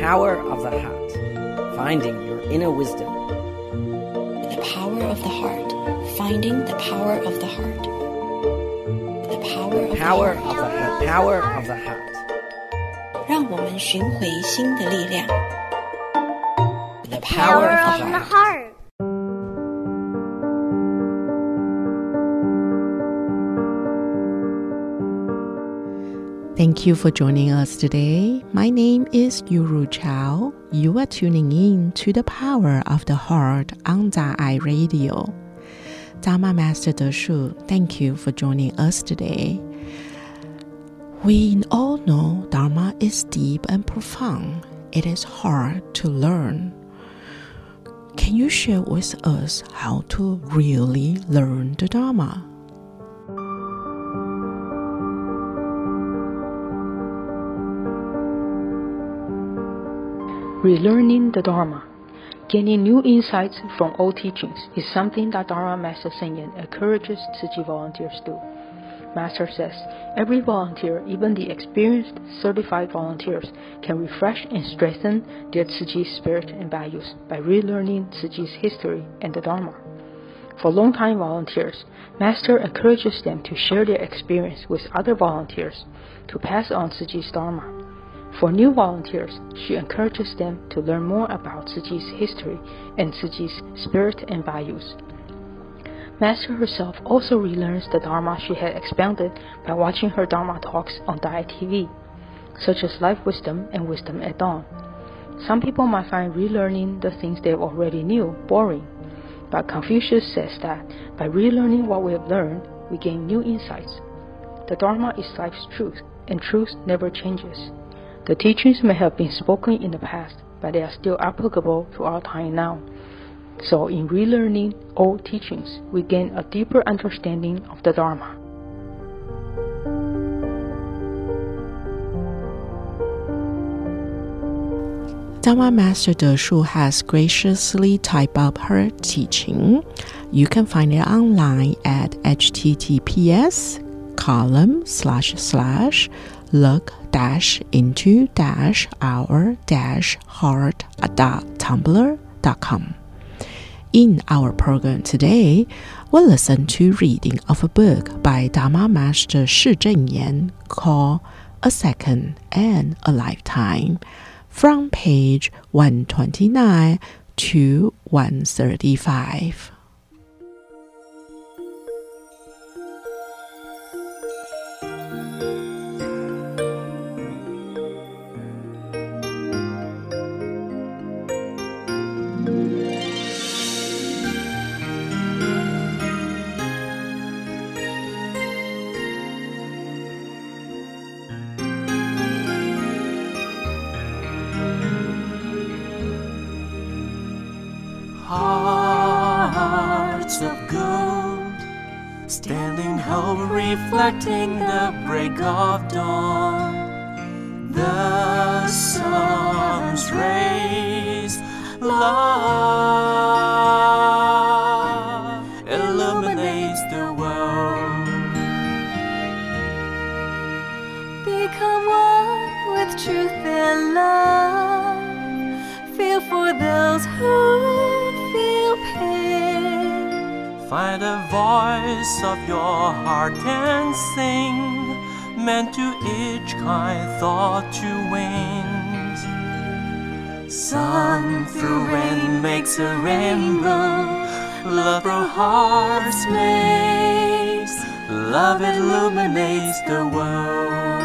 power of the heart, finding your inner wisdom. The power of the heart, finding the power of the heart. The power of Power the of heart. the, the power of the heart. 让我们寻回心的力量。The power power of of the the heart. You for joining us today. My name is Yuru Chao. You are tuning in to the power of the heart on Zai Radio. Dharma Master Deshu, thank you for joining us today. We all know Dharma is deep and profound. It is hard to learn. Can you share with us how to really learn the Dharma? Relearning the Dharma. Gaining new insights from old teachings is something that Dharma Master Cheng Yen encourages Tzu Chi volunteers to. Do. Master says every volunteer, even the experienced certified volunteers, can refresh and strengthen their Tzu Chi spirit and values by relearning Tzu Chi's history and the Dharma. For long-time volunteers, Master encourages them to share their experience with other volunteers to pass on Tzu Chi's Dharma. For new volunteers, she encourages them to learn more about Chi's history and Chi's spirit and values. Master herself also relearns the Dharma she had expounded by watching her Dharma talks on Da Ai TV, such as Life Wisdom and Wisdom at Dawn. Some people might find relearning the things they already knew boring, but Confucius says that by relearning what we have learned, we gain new insights. The Dharma is life's truth, and truth never changes. The teachings may have been spoken in the past, but they are still applicable to our time now. So, in relearning old teachings, we gain a deeper understanding of the Dharma. Dharma Master Deshu has graciously typed up her teaching. You can find it online at https column slash slash look dash into dash our dash heart dot com. In our program today, we'll listen to reading of a book by Dharma Master Shi Zhenyan called A Second and a Lifetime from page 129 to 135. Standing hope, reflecting the break of dawn. The sun's rays, love illuminates the world. Become one with truth and love. Feel for those who Find a voice of your heart can sing, meant to each kind thought to wings. Sun through rain makes a rainbow, love our hearts makes, love illuminates the world.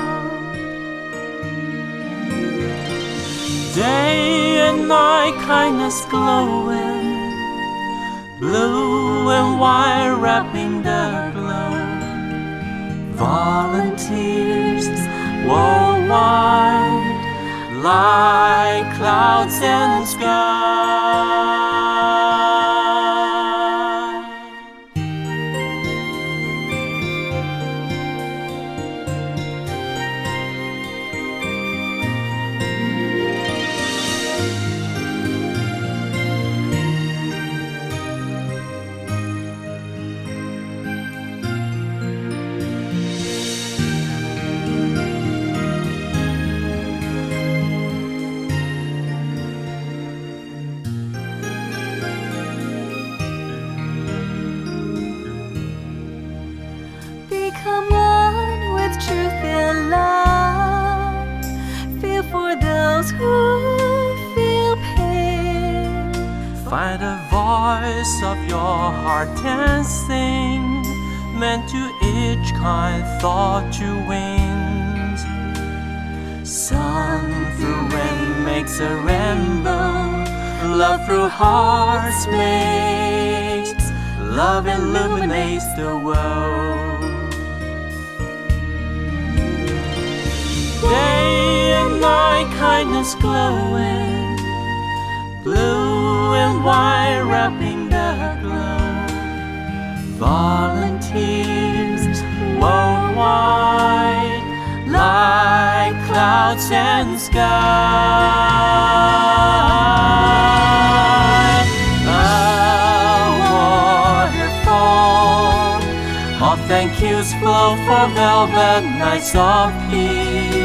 Day and night, kindness glowing, blue and white wrapping the glow. Volunteers worldwide, like clouds and sky. Come on with truth and love. Feel for those who feel pain. Find a voice of your heart and sing. Lend to each kind thought you wings. Sun through rain makes a rainbow. Love through hearts makes. Love illuminates the world. Night, kindness glowing, blue and white wrapping the glow. Volunteers worldwide, like clouds and sky. A waterfall of thank yous flow for velvet nights of peace.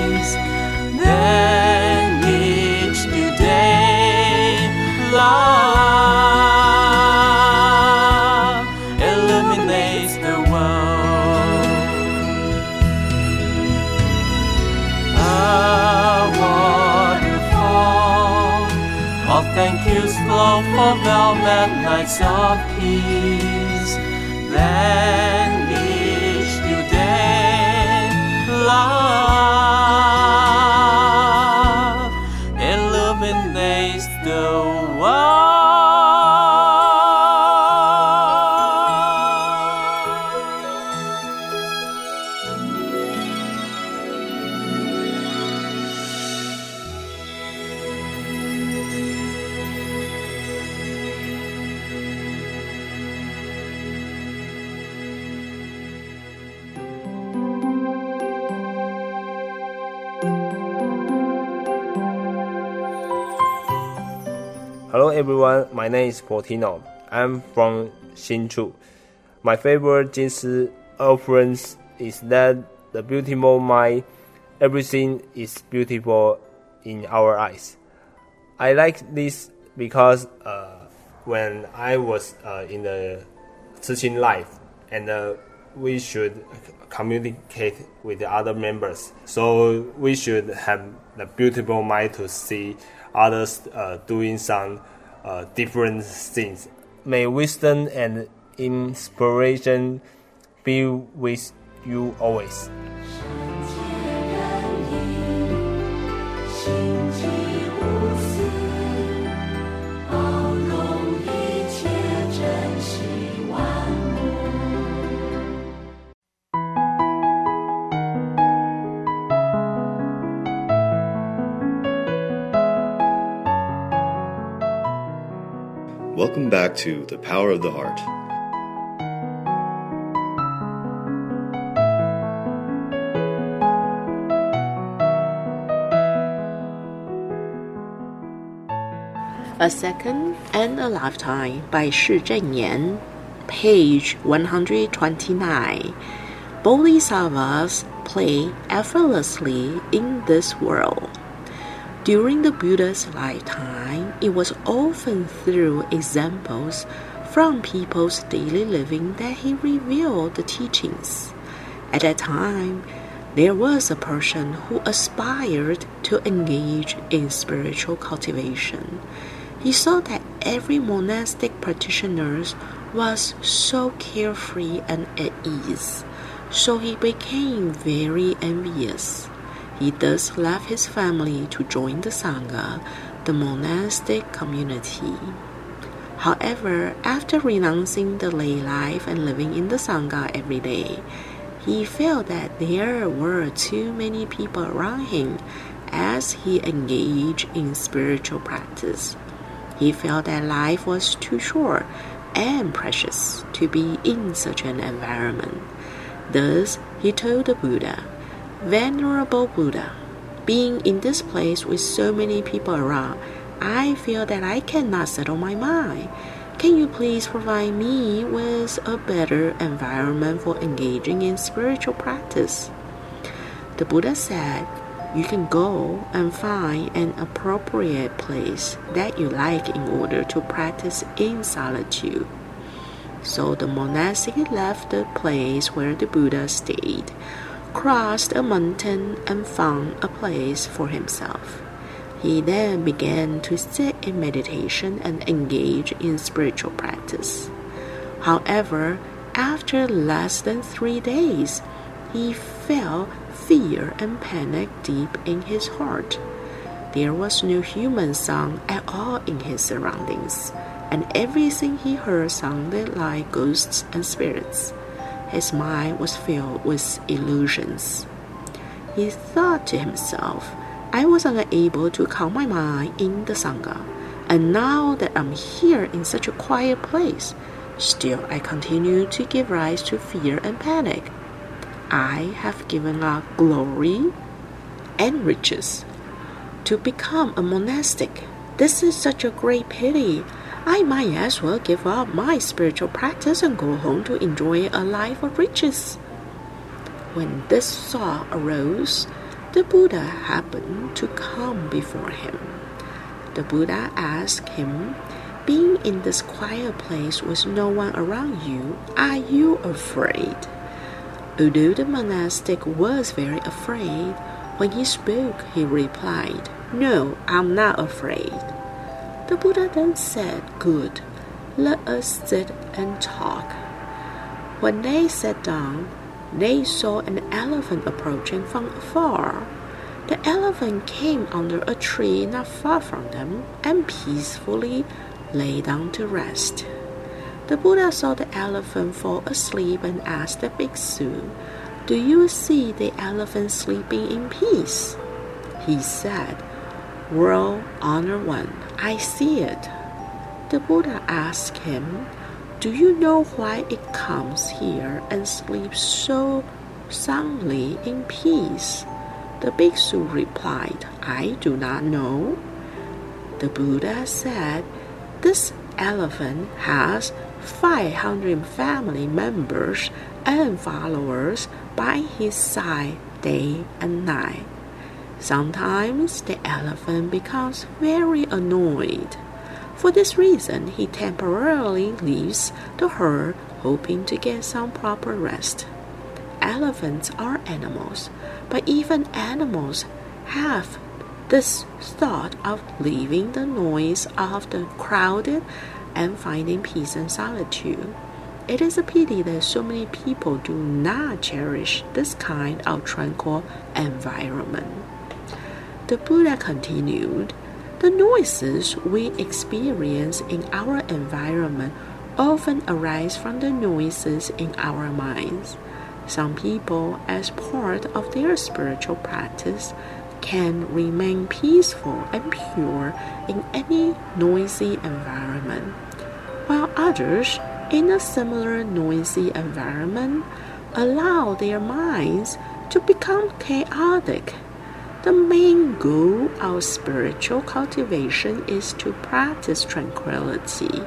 For velvet nights of everyone, my name is Portino. I'm from Hsinchu. My favorite Jing Si reference is that the beautiful mind, everything is beautiful in our eyes. I like this because uh, when I was uh, in the teaching life and uh, we should communicate with the other members. So we should have the beautiful mind to see others uh, doing some uh, different things. May wisdom and inspiration be with you always. Welcome back to The Power of the Heart. A Second and a Lifetime by Shi Zhenyan, page 129. Bodhisattvas play effortlessly in this world. During the Buddha's lifetime, it was often through examples from people's daily living that he revealed the teachings. At that time, there was a person who aspired to engage in spiritual cultivation. He saw that every monastic practitioner was so carefree and at ease, so he became very envious. He thus left his family to join the Sangha, the monastic community. However, after renouncing the lay life and living in the Sangha every day, he felt that there were too many people around him as he engaged in spiritual practice. He felt that life was too short and precious to be in such an environment. Thus, he told the Buddha, Venerable Buddha, being in this place with so many people around, I feel that I cannot settle my mind. Can you please provide me with a better environment for engaging in spiritual practice? The Buddha said, You can go and find an appropriate place that you like in order to practice in solitude. So the monastic left the place where the Buddha stayed, crossed a mountain, and found a place for himself. He then began to sit in meditation and engage in spiritual practice. However, after less than three days, he felt fear and panic deep in his heart. There was no human sound at all in his surroundings, and everything he heard sounded like ghosts and spirits. His mind was filled with illusions. He thought to himself, I was unable to calm my mind in the Sangha, and now that I'm here in such a quiet place, still I continue to give rise to fear and panic. I have given up glory and riches to become a monastic. This is such a great pity. I might as well give up my spiritual practice and go home to enjoy a life of riches. When this thought arose, the Buddha happened to come before him. The Buddha asked him, Being in this quiet place with no one around you, are you afraid? Although the monastic was very afraid, when he spoke, he replied, No, I'm not afraid. The Buddha then said, Good, let us sit and talk. When they sat down, they saw an elephant approaching from afar. The elephant came under a tree not far from them and peacefully lay down to rest. The Buddha saw the elephant fall asleep and asked the bhikshu, Do you see the elephant sleeping in peace? He said, World Honor One, I see it. The Buddha asked him, Do you know why it comes here and sleeps so soundly in peace? The bhikshu replied, I do not know. The Buddha said, This elephant has 500 family members and followers by his side day and night. Sometimes the elephant becomes very annoyed. For this reason, he temporarily leaves the herd hoping to get some proper rest. Elephants are animals, but even animals have this thought of leaving the noise of the crowded and finding peace and solitude. It is a pity that so many people do not cherish this kind of tranquil environment. The Buddha continued The noises we experience in our environment often arise from the noises in our minds. Some people, as part of their spiritual practice, can remain peaceful and pure in any noisy environment, while others, in a similar noisy environment, allow their minds to become chaotic. The main goal of spiritual cultivation is to practice tranquility.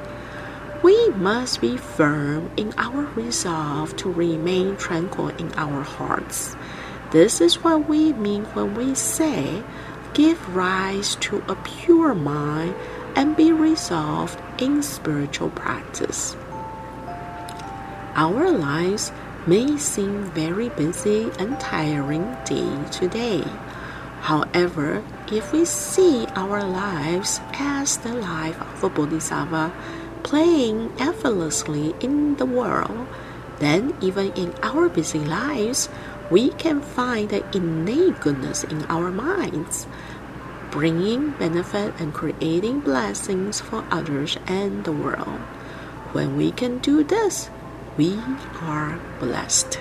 We must be firm in our resolve to remain tranquil in our hearts. This is what we mean when we say, give rise to a pure mind and be resolved in spiritual practice. Our lives may seem very busy and tiring day to day. However, if we see our lives as the life of a bodhisattva playing effortlessly in the world, then even in our busy lives, we can find the innate goodness in our minds, bringing benefit and creating blessings for others and the world. When we can do this, we are blessed.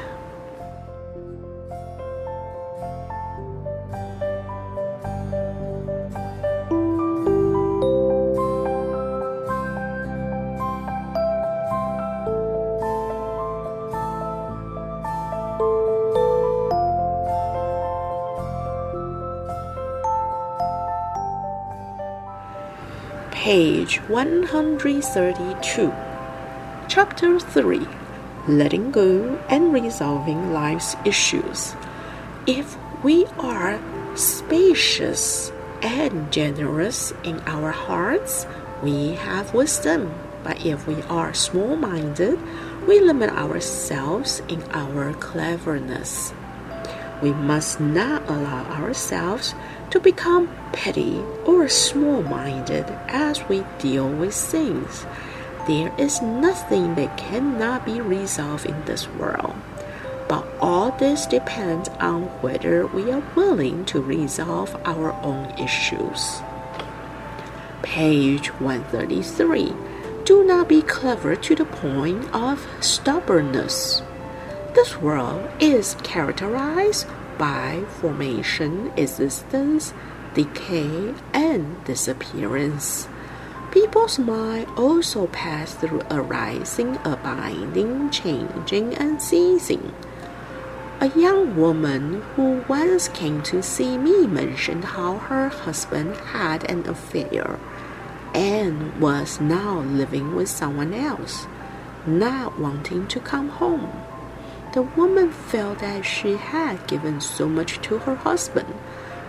Page 132, Chapter 3 Letting Go and Resolving Life's Issues. If we are spacious and generous in our hearts, we have wisdom. But if we are small minded, we limit ourselves in our cleverness. We must not allow ourselves to become petty or small minded as we deal with things. There is nothing that cannot be resolved in this world. But all this depends on whether we are willing to resolve our own issues. Page 133. Do not be clever to the point of stubbornness. This world is characterized by formation, existence, decay, and disappearance. People's mind also pass through arising, abiding, changing, and ceasing. A young woman who once came to see me mentioned how her husband had an affair and was now living with someone else, not wanting to come home. The woman felt that she had given so much to her husband.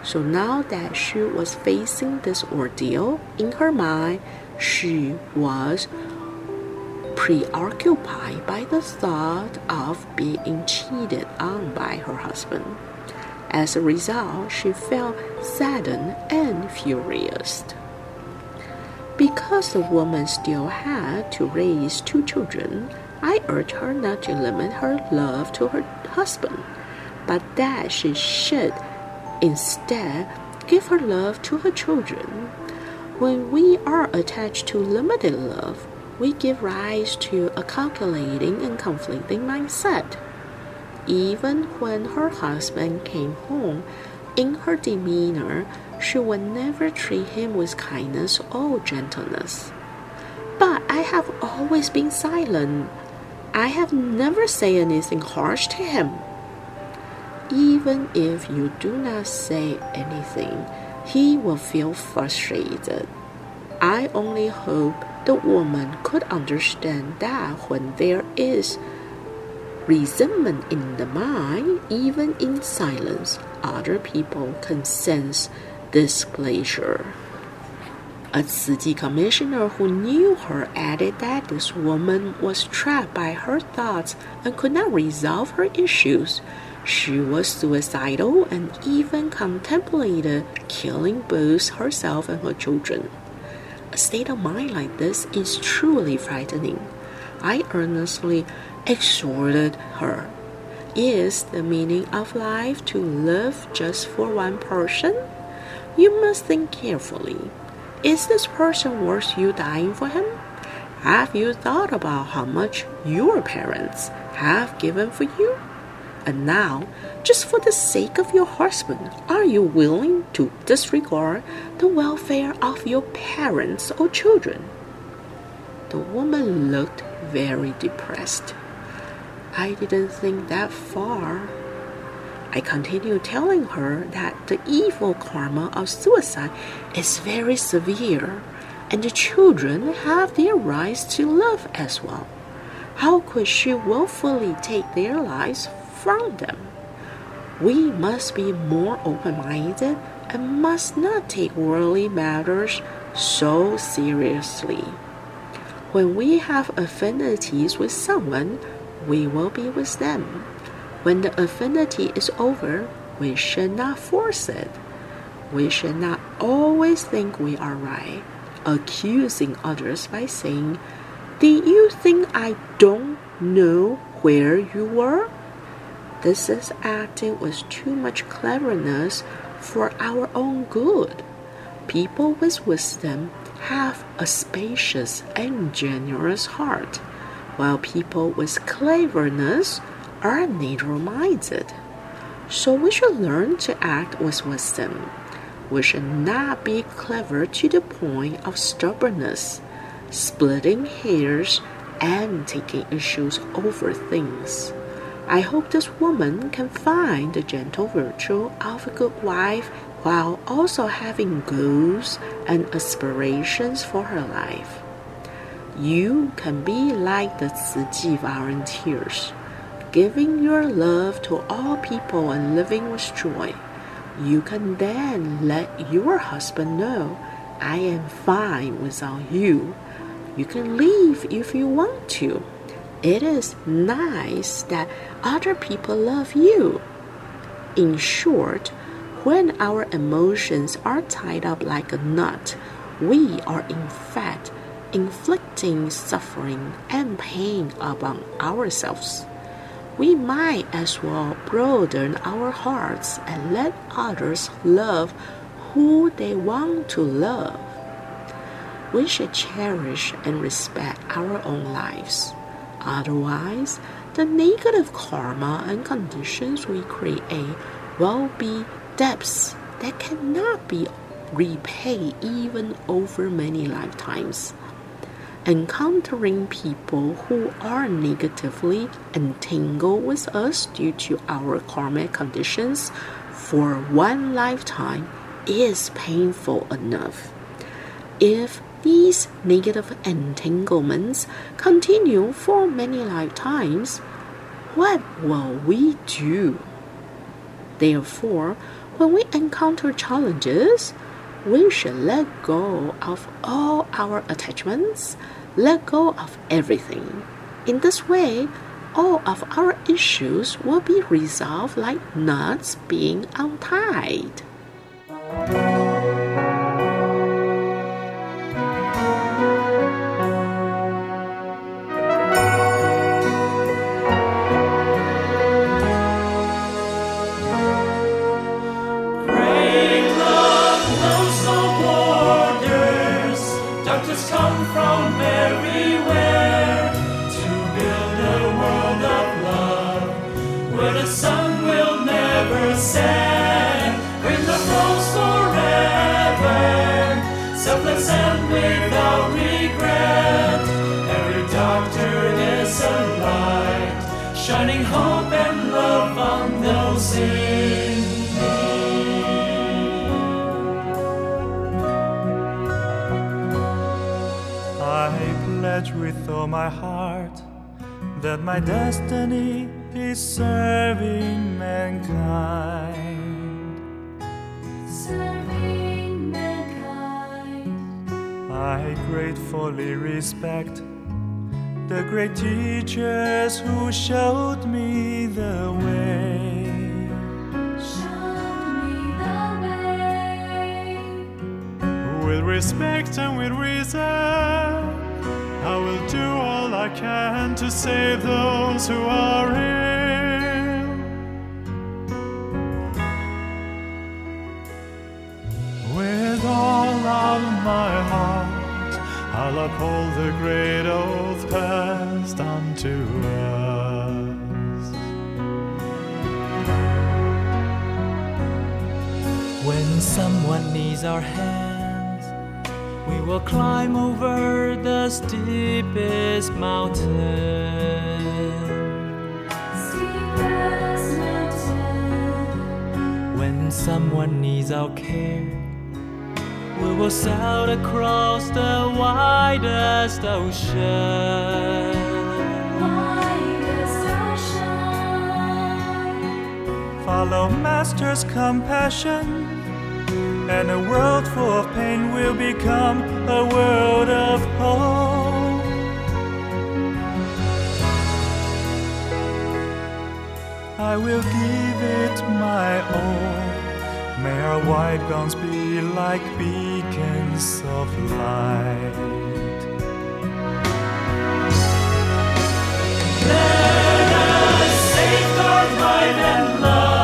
So now that she was facing this ordeal in her mind, she was preoccupied by the thought of being cheated on by her husband. As a result, she felt saddened and furious. Because the woman still had to raise two children, I urged her not to limit her love to her husband, but that she should instead give her love to her children. When we are attached to limited love, we give rise to a calculating and conflicting mindset. Even when her husband came home, in her demeanor, she would never treat him with kindness or gentleness. But I have always been silent. I have never said anything harsh to him. Even if you do not say anything, he will feel frustrated. I only hope the woman could understand that when there is resentment in the mind, even in silence, other people can sense displeasure. A city commissioner who knew her added that this woman was trapped by her thoughts and could not resolve her issues. She was suicidal and even contemplated killing both herself and her children. A state of mind like this is truly frightening. I earnestly exhorted her. Is the meaning of life to live just for one person? You must think carefully. Is this person worth you dying for him? Have you thought about how much your parents have given for you? And now, just for the sake of your husband, are you willing to disregard the welfare of your parents or children? The woman looked very depressed. I didn't think that far. I continued telling her that the evil karma of suicide is very severe and the children have their rights to live as well. How could she willfully take their lives from them. We must be more open minded and must not take worldly matters so seriously. When we have affinities with someone, we will be with them. When the affinity is over, we should not force it. We should not always think we are right, accusing others by saying, Did you think I don't know where you were? This is acting with too much cleverness for our own good. People with wisdom have a spacious and generous heart, while people with cleverness are narrow minded. So we should learn to act with wisdom. We should not be clever to the point of stubbornness, splitting hairs, and taking issues over things. I hope this woman can find the gentle virtue of a good wife while also having goals and aspirations for her life. You can be like the Tzu volunteers, giving your love to all people and living with joy. You can then let your husband know, I am fine without you. You can leave if you want to. It is nice that other people love you. In short, When our emotions are tied up like a knot, we are in fact inflicting suffering and pain upon ourselves. We might as well broaden our hearts and let others love who they want to love. We should cherish and respect our own lives. Otherwise, the negative karma and conditions we create will be debts that cannot be repaid even over many lifetimes. Encountering people who are negatively entangled with us due to our karmic conditions for one lifetime is painful enough. If these negative entanglements continue for many lifetimes, what will we do? Therefore, when we encounter challenges, we should let go of all our attachments, let go of everything. In this way, all of our issues will be resolved like knots being untied. Doctors come from everywhere to build a world of love where the sun will never set. Great the flows forever, selfless and without regret. Every doctor is a light, shining hope pledge with all my heart that my destiny is serving mankind. Serving mankind. I gratefully respect the great teachers who showed me the way. Show me the way. With respect and with reason, I will do all I can to save those who are ill. With all of my heart, I'll uphold the great oath passed on to us. When someone needs our hands, we will climb over the steepest mountain. Steepest mountain. When someone needs our care, we will sail across the widest ocean. Widest ocean. Follow Master's compassion, and a world full of pain will become a world of hope. I will give it my all. May our white gowns be like beacons of light. Let us safeguard light and love.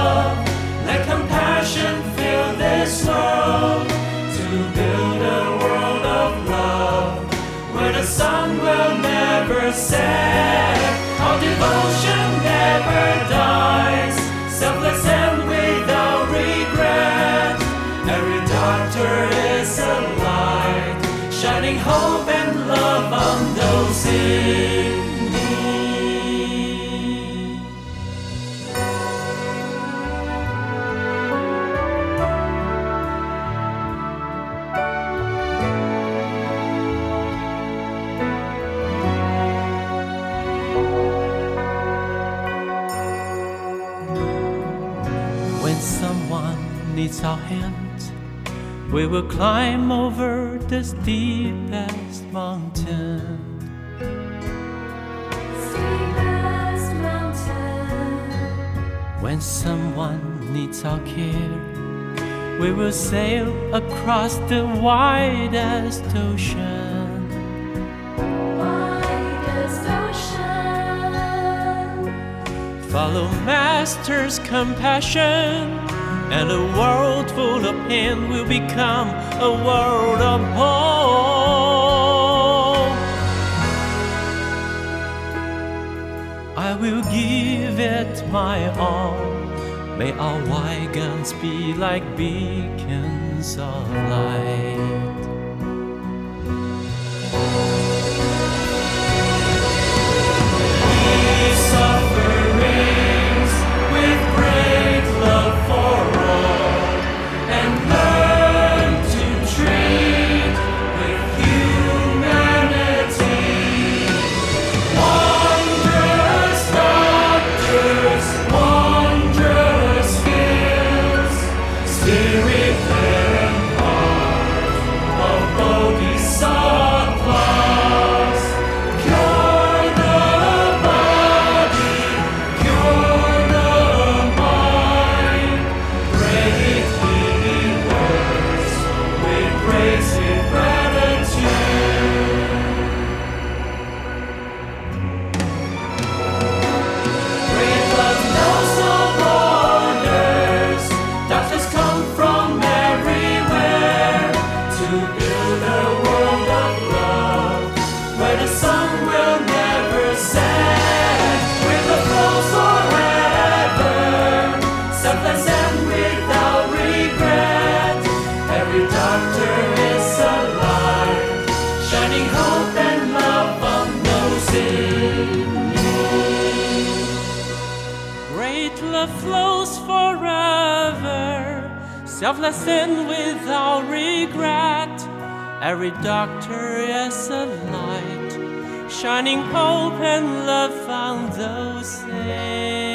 Hope and love on those in needs our hands, we will climb over the steepest mountain. Steepest mountain. When someone needs our care, We will sail across the widest ocean. Widest ocean. Follow Master's compassion, and a world full of pain will become a world of hope. I will give it my all. May our wagons be like beacons of light. Flows forever, selfless and without regret. Every doctor is a light, shining hope and love on those in